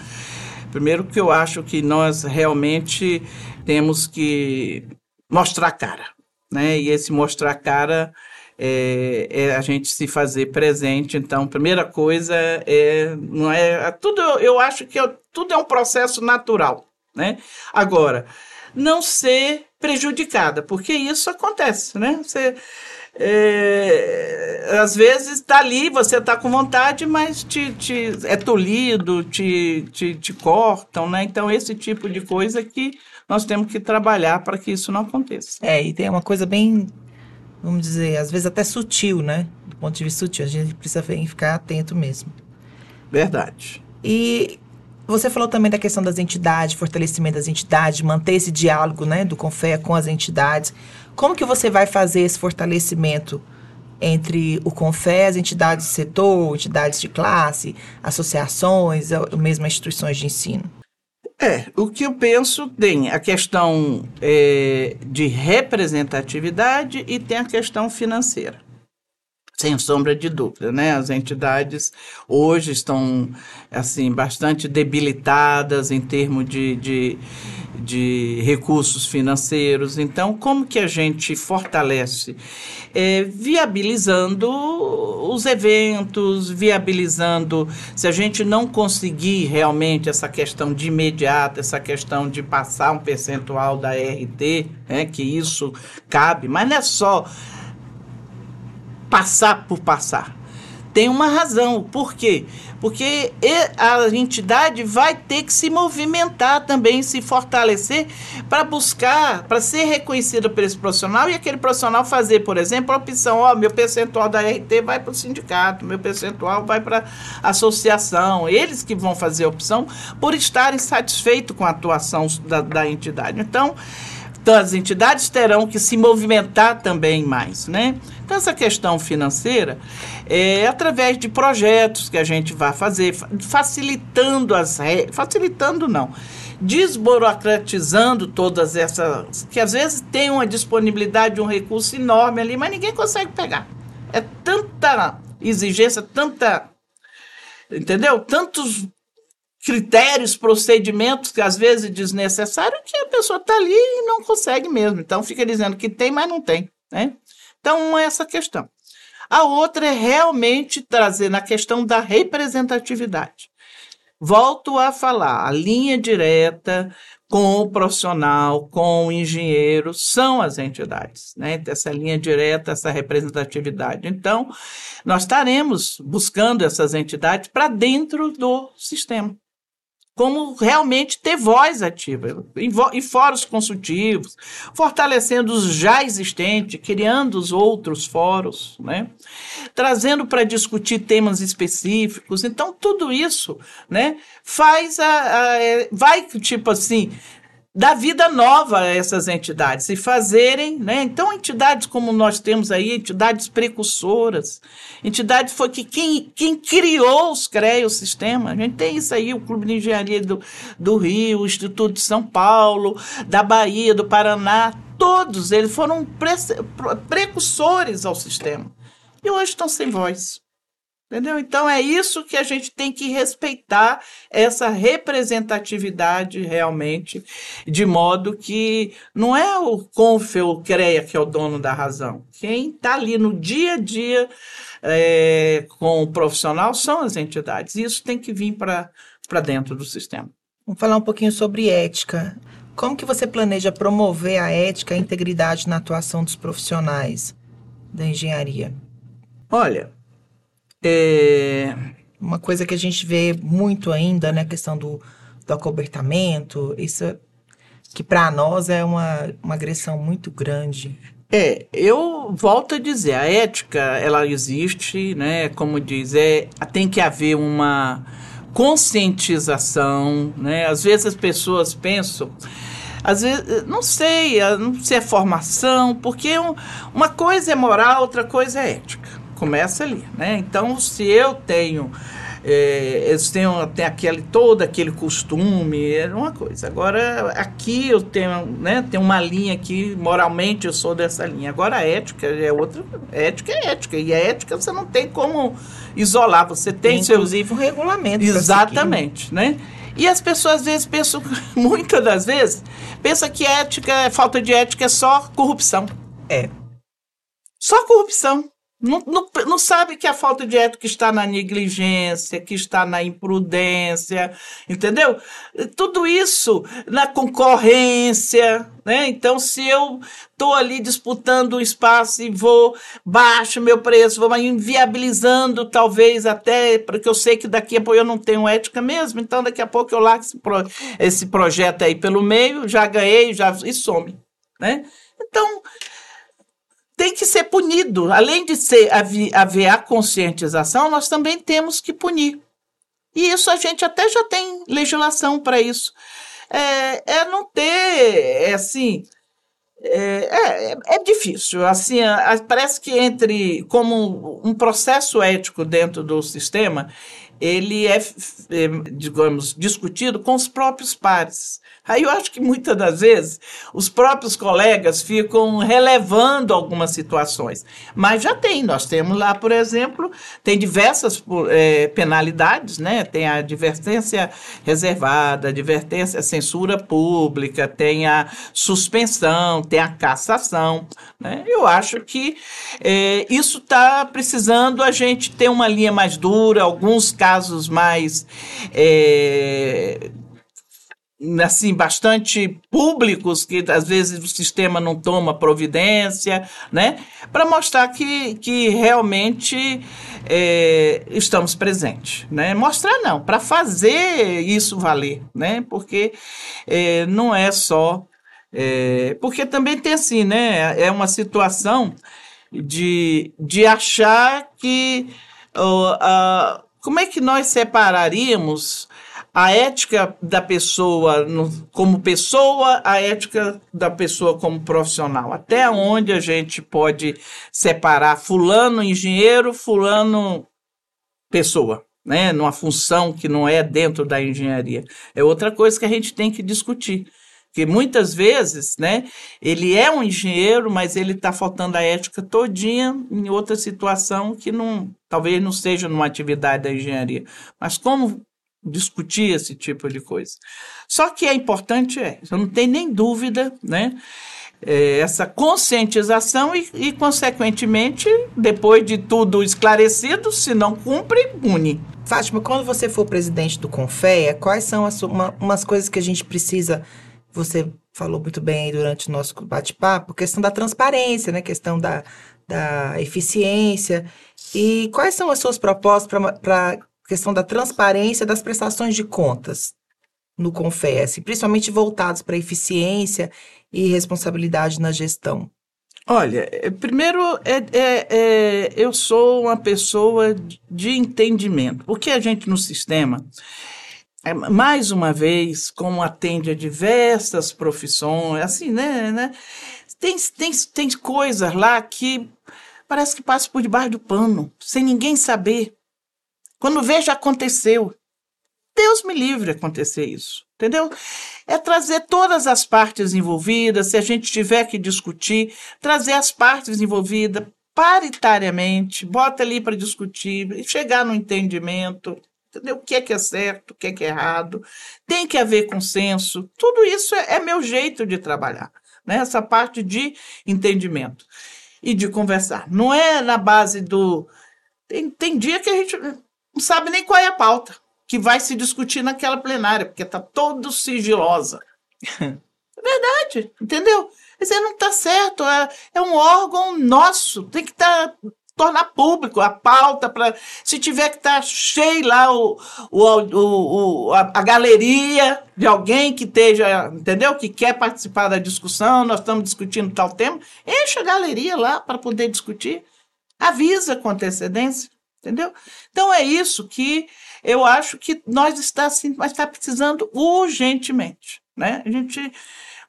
Primeiro que eu acho que nós realmente temos que mostrar cara, né? E esse mostrar cara é, é, a gente se fazer presente. Então, primeira coisa é não é tudo. Eu acho que eu, tudo é um processo natural né? Agora, não ser prejudicada, porque isso acontece, né? Você é, às vezes está ali, você está com vontade, mas te, te, é tolhido, te, te, te cortam, né? Então, esse tipo de coisa que nós temos que trabalhar para que isso não aconteça. É, e tem uma coisa bem, vamos dizer, às vezes até sutil, né? Do ponto de vista sutil, a gente precisa ficar atento mesmo. Verdade. E você falou também da questão das entidades, fortalecimento das entidades, manter esse diálogo né, do CONFEA com as entidades. Como que você vai fazer esse fortalecimento entre o CONFEA, as entidades de setor, entidades de classe, associações, ou mesmo instituições de ensino? É, o que eu penso tem a questão é, de representatividade e tem a questão financeira. Sem sombra de dúvida, né? As entidades hoje estão, assim, bastante debilitadas em termos de, de, de recursos financeiros. Então, como que a gente fortalece? É, viabilizando os eventos, viabilizando, se a gente não conseguir realmente essa questão de imediato, essa questão de passar um percentual da RT, né, que isso cabe, mas não é só passar por passar. tem uma razão. Por quê? Porque a entidade vai ter que se movimentar também, se fortalecer para buscar, para ser reconhecida por esse profissional e aquele profissional fazer, por exemplo, a opção: ó, meu percentual da RT vai para o sindicato, meu percentual vai para a associação. Eles que vão fazer a opção por estarem satisfeitos com a atuação da, da entidade. Então, então, as entidades terão que se movimentar também mais, né? Então, essa questão financeira é através de projetos que a gente vai fazer, facilitando as regras, facilitando não, desburocratizando todas essas, que às vezes tem uma disponibilidade de um recurso enorme ali, mas ninguém consegue pegar. É tanta exigência, tanta, entendeu? Tantos critérios, procedimentos que às vezes é desnecessário que a pessoa está ali e não consegue mesmo. Então fica dizendo que tem, mas não tem. Né? Então, é essa questão. A outra é realmente trazer na questão da representatividade. Volto a falar, a linha direta com o profissional, com o engenheiro, são as entidades, né? Essa linha direta, essa representatividade. Então, nós estaremos buscando essas entidades para dentro do sistema como realmente ter voz ativa em, fóruns consultivos, fortalecendo os já existentes, criando os outros fóruns, né? trazendo para discutir temas específicos. Então, tudo isso né, faz a, a, é, vai, tipo assim, dar vida nova a essas entidades e fazerem, né? Então, entidades como nós temos aí, entidades precursoras, entidades foi que quem, quem criou os CREA, o sistema, a gente tem isso aí, o Clube de Engenharia do, do Rio, o Instituto de São Paulo, da Bahia, do Paraná, todos eles foram pre, precursores ao sistema. E hoje estão sem voz. Entendeu? Então é isso que a gente tem que respeitar essa representatividade realmente, de modo que não é o Confe ou o CREA que é o dono da razão. Quem está ali no dia a dia é, com o profissional são as entidades. E isso tem que vir para dentro do sistema. Vamos falar um pouquinho sobre ética. Como que você planeja promover a ética e a integridade na atuação dos profissionais da engenharia? Olha, é... Uma coisa que a gente vê muito ainda, né? A questão do, do acobertamento, isso que para nós é uma, uma agressão muito grande. É, eu volto a dizer, a ética, ela existe, né? Como diz, é, tem que haver uma conscientização, né? Às vezes as pessoas pensam, às vezes, não sei, não sei formação, porque uma coisa é moral, outra coisa é ética. Começa ali, né? Então, se eu tenho é, eles têm, têm aquele, todo aquele costume, é uma coisa. Agora, aqui eu tenho, né, tenho uma linha que, moralmente, eu sou dessa linha. Agora, a ética é outra. Ética é ética. E a ética você não tem como isolar. Você tem, tem inclusive, seu... um regulamento. Exatamente, né? E as pessoas, às vezes, pensam, muitas das vezes, pensam que ética, falta de ética é só corrupção. É. Só corrupção. Não, não, não, sabe que a falta de ética está na negligência, que está na imprudência, entendeu? Tudo isso na concorrência, né? Então, se eu estou ali disputando um espaço e vou baixo meu preço, vou inviabilizando talvez até, porque eu sei que daqui a pouco eu não tenho ética mesmo, então daqui a pouco eu largo esse, pro, esse projeto aí pelo meio, já ganhei, já e some, né? Então, tem que ser punido. Além de ser, haver a conscientização, nós também temos que punir. E isso a gente até já tem legislação para isso. É, é, não ter, é assim, é, é, é, difícil. Assim, parece que entre como um processo ético dentro do sistema, ele é, digamos, discutido com os próprios pares. Aí eu acho que muitas das vezes os próprios colegas ficam relevando algumas situações. Mas já tem, nós temos lá, por exemplo, tem diversas é, penalidades, né? Tem a advertência reservada, advertência censura pública, tem a suspensão, tem a cassação. Né? Eu acho que é, isso está precisando a gente ter uma linha mais dura, alguns casos mais. É, assim bastante públicos que às vezes o sistema não toma providência, né, para mostrar que, que realmente é, estamos presentes, né, mostrar não, para fazer isso valer, né, porque é, não é só é, porque também tem assim, né, é uma situação de, de achar que como é que nós separaríamos a ética da pessoa como pessoa, a ética da pessoa como profissional. Até onde a gente pode separar fulano engenheiro, fulano pessoa, né? Numa função que não é dentro da engenharia. É outra coisa que a gente tem que discutir. Porque muitas vezes, né, ele é um engenheiro, mas ele está faltando a ética todinha em outra situação que não, talvez não seja numa atividade da engenharia. Mas como discutir esse tipo de coisa. Só que é importante, é, não tenho nem dúvida, né? É, essa conscientização e, e, consequentemente, depois de tudo esclarecido, se não cumpre, pune. Fátima, quando você for presidente do Confeia, quais são as uma, umas coisas que a gente precisa? Você falou muito bem durante o nosso bate-papo, questão da transparência, né? Questão da, da eficiência. E quais são as suas propostas para questão da transparência das prestações de contas no Confesse, principalmente voltados para eficiência e responsabilidade na gestão? Olha, é, primeiro, é, é, é, eu sou uma pessoa de entendimento. Porque a gente no sistema, é, mais uma vez, como atende a diversas profissões, assim, né? né tem, tem, tem coisas lá que parece que passa por debaixo do pano, sem ninguém saber. Quando vejo, aconteceu. Deus me livre acontecer isso, entendeu? É trazer todas as partes envolvidas, se a gente tiver que discutir, trazer as partes envolvidas paritariamente, bota ali para discutir, chegar no entendimento, entendeu? O que é que é certo, o que é que é errado, tem que haver consenso, tudo isso é, é meu jeito de trabalhar, né? Essa parte de entendimento e de conversar. Não é na base do. Tem, tem dia que a gente não sabe nem qual é a pauta que vai se discutir naquela plenária, porque está todo sigilosa. é verdade, entendeu? Isso não está certo, é, é um órgão nosso, tem que estar. Tá, tornar público a pauta para se tiver que estar tá cheio lá o, o, o, o a, a, galeria de alguém que esteja, entendeu? Que quer participar da discussão, nós estamos discutindo tal tema, enche a galeria lá para poder discutir. Avisa com antecedência. Entendeu? Então é isso que eu acho que nós está assim, mas está precisando urgentemente, né? A gente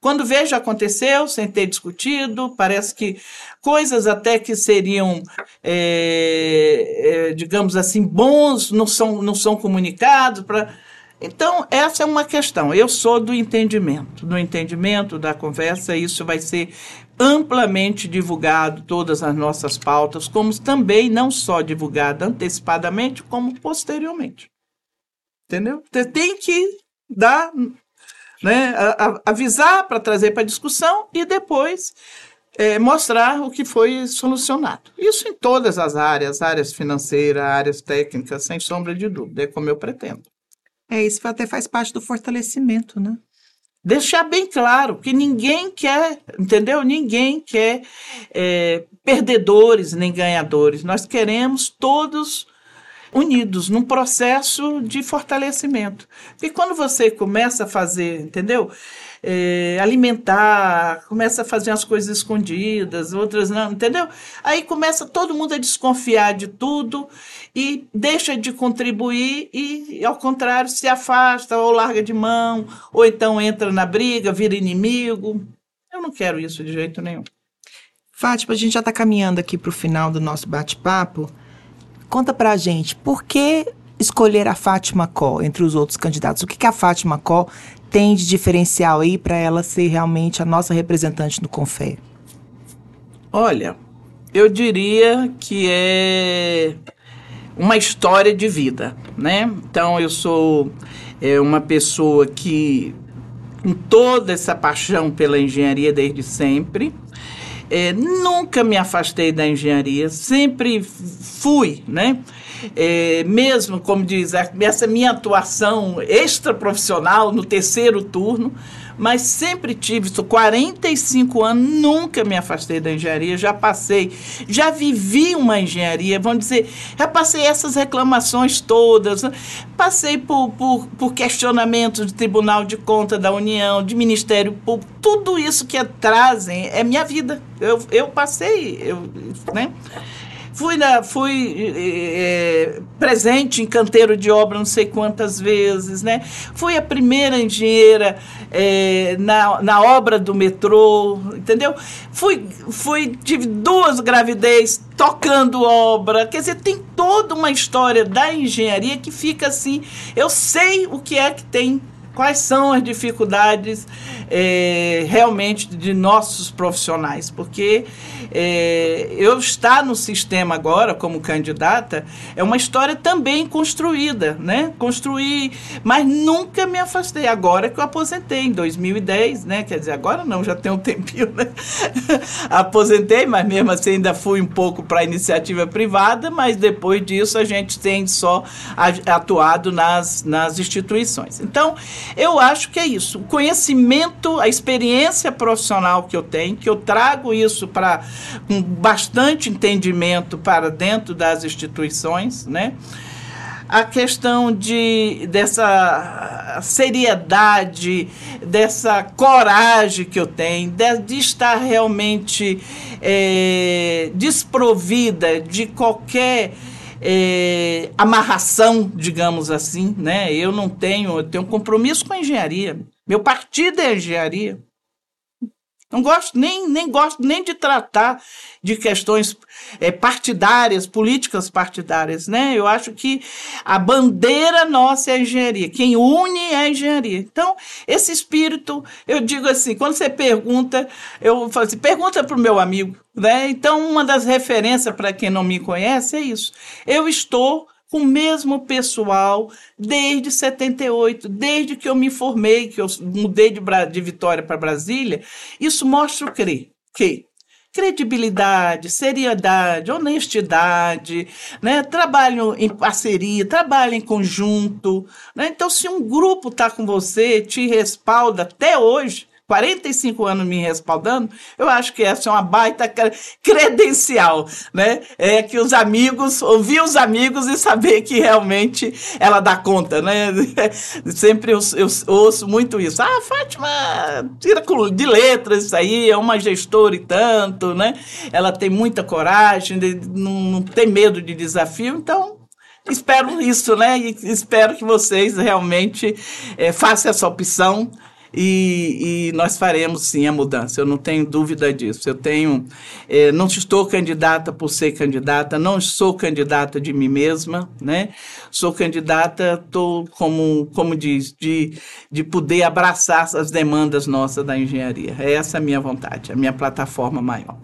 quando vejo aconteceu, sem ter discutido, parece que coisas até que seriam, é, é, digamos assim, bons não são, não são comunicados para então, essa é uma questão. Eu sou do entendimento, do entendimento da conversa, isso vai ser amplamente divulgado, todas as nossas pautas, como também não só divulgada antecipadamente, como posteriormente. Entendeu? Você tem que dar, né, avisar para trazer para discussão e depois é, mostrar o que foi solucionado. Isso em todas as áreas, áreas financeiras, áreas técnicas, sem sombra de dúvida, é como eu pretendo. É, isso até faz parte do fortalecimento, né? Deixar bem claro que ninguém quer, entendeu? Ninguém quer é, perdedores nem ganhadores. Nós queremos todos unidos num processo de fortalecimento. E quando você começa a fazer, entendeu? É, alimentar, começa a fazer umas coisas escondidas, outras não, entendeu? Aí começa todo mundo a desconfiar de tudo e deixa de contribuir e, ao contrário, se afasta ou larga de mão, ou então entra na briga, vira inimigo. Eu não quero isso de jeito nenhum. Fátima, a gente já está caminhando aqui para o final do nosso bate-papo. Conta para a gente, por que escolher a Fátima Có entre os outros candidatos? O que, que a Fátima Có tem de diferencial aí para ela ser realmente a nossa representante no Confé? Olha, eu diria que é uma história de vida, né? Então eu sou é, uma pessoa que com toda essa paixão pela engenharia desde sempre É, nunca me afastei da engenharia, sempre fui, né? É, mesmo, como diz, essa minha atuação extra profissional no terceiro turno, mas sempre tive isso, 45 anos, nunca me afastei da engenharia, já passei, já vivi uma engenharia, vamos dizer, já passei essas reclamações todas, passei por, por, por questionamentos do Tribunal de Contas da União, de Ministério Público, tudo isso que trazem é minha vida. Eu, eu passei, eu, né? Fui, na, fui é, presente em canteiro de obra não sei quantas vezes, né? Fui a primeira engenheira é, na, na obra do metrô, entendeu? Fui, fui, tive duas gravidez tocando obra. Quer dizer, tem toda uma história da engenharia que fica assim. Eu sei o que é que tem quais são as dificuldades é, realmente de nossos profissionais, porque é, eu estar no sistema agora como candidata é uma história também construída, né? Construí, mas nunca me afastei. Agora que eu aposentei em 2010, né? Quer dizer, agora não, já tem um tempinho, né? Aposentei, mas mesmo assim ainda fui um pouco para a iniciativa privada, mas depois disso a gente tem só atuado nas, nas instituições. Então, eu acho que é isso. O conhecimento, a experiência profissional que eu tenho, que eu trago isso para com bastante entendimento para dentro das instituições, né? a questão de dessa seriedade, dessa coragem que eu tenho, de, de estar realmente é, desprovida de qualquer é, amarração, digamos assim, né? Eu não tenho, eu tenho um compromisso com a engenharia. Meu partido é engenharia. Não gosto nem, nem gosto nem de tratar de questões é, partidárias, políticas partidárias, né? Eu acho que a bandeira nossa é a engenharia. Quem une é a engenharia. Então, esse espírito, eu digo assim, quando você pergunta, eu falo assim, pergunta para o meu amigo, né? Então, uma das referências para quem não me conhece é isso. Eu estou com o mesmo pessoal desde 78, desde que eu me formei, que eu mudei de, de Vitória para Brasília. Isso mostra o quê? Que credibilidade, seriedade, honestidade, né? trabalho em parceria, trabalho em conjunto. Né? Então, se um grupo está com você, te respalda até hoje, 45 anos me respaldando, eu acho que essa é uma baita credencial, né? É que os amigos, ouvir os amigos e saber que realmente ela dá conta, né? Sempre eu, eu ouço muito isso. Ah, Fátima tira de letras isso aí, é uma gestora e tanto, né? Ela tem muita coragem, não, tem medo de desafio, então espero isso, né? E espero que vocês realmente é, façam essa opção e, e, nós faremos sim a mudança, eu não tenho dúvida disso. Eu tenho, eh, não estou candidata por ser candidata, não sou candidata de mim mesma, né? Sou candidata, tô, como, como diz, de, de poder abraçar as demandas nossas da engenharia. É essa a minha vontade, a minha plataforma maior.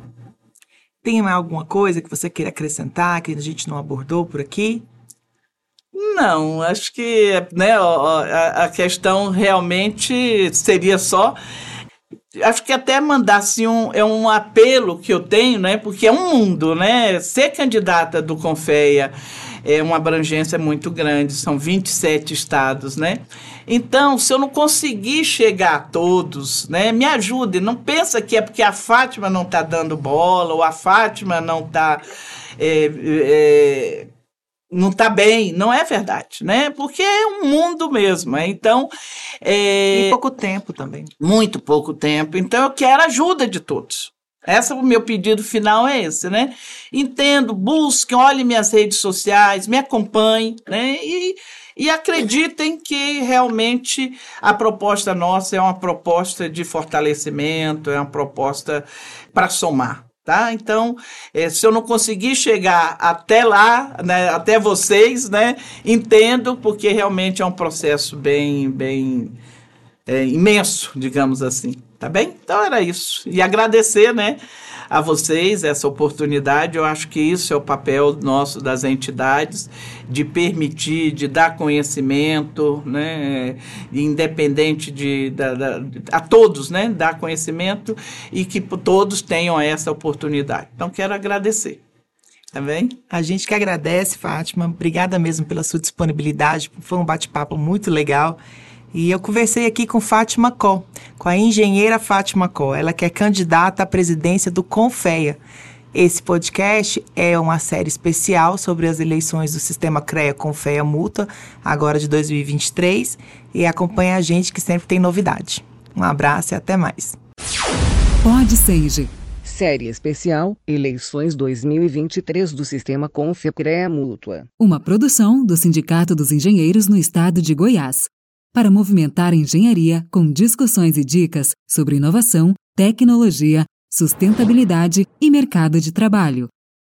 Tem alguma coisa que você queira acrescentar que a gente não abordou por aqui? Não, acho que né, a, a questão realmente seria só acho que até mandar assim, um, é um apelo que eu tenho, né? Porque é um mundo, né? Ser candidata do Confeia é uma abrangência muito grande, são 27 estados, né? Então, se eu não conseguir chegar a todos, né, me ajude. Não pensa que é porque a Fátima não está dando bola ou a Fátima não está é, é, não está bem, não é verdade, né? Porque é um mundo mesmo. Né? Então. É, pouco tempo também. Muito pouco tempo. Então eu quero a ajuda de todos. Esse é o meu pedido final é esse, né? Entendo, busquem, olhem minhas redes sociais, me acompanhem, né? E, e acreditem que realmente a proposta nossa é uma proposta de fortalecimento, é uma proposta para somar. Tá? Então, é, se eu não conseguir chegar até lá, né, até vocês, né, entendo, porque realmente é um processo bem, bem é, imenso, digamos assim. Tá bem? Então era isso. E agradecer, né, a vocês essa oportunidade. Eu acho que isso é o papel nosso das entidades, de permitir, de dar conhecimento, né, independente de, da, da, a todos, né, dar conhecimento e que todos tenham essa oportunidade. Então, quero agradecer. Tá bem? A gente que agradece, Fátima. Obrigada mesmo pela sua disponibilidade. Foi um bate-papo muito legal. E eu conversei aqui com Fátima Có, com a engenheira Fátima Có, ela que é candidata à presidência do Confeia. Esse podcast é uma série especial sobre as eleições do sistema CREA Confeia Multa, agora de 2023, e acompanha a gente que sempre tem novidade. Um abraço e até mais. Pode Senge. Série especial Eleições 2023 do Sistema CREA Mútua. Uma produção do Sindicato dos Engenheiros no Estado de Goiás para movimentar a engenharia com discussões e dicas sobre inovação, tecnologia, sustentabilidade e mercado de trabalho.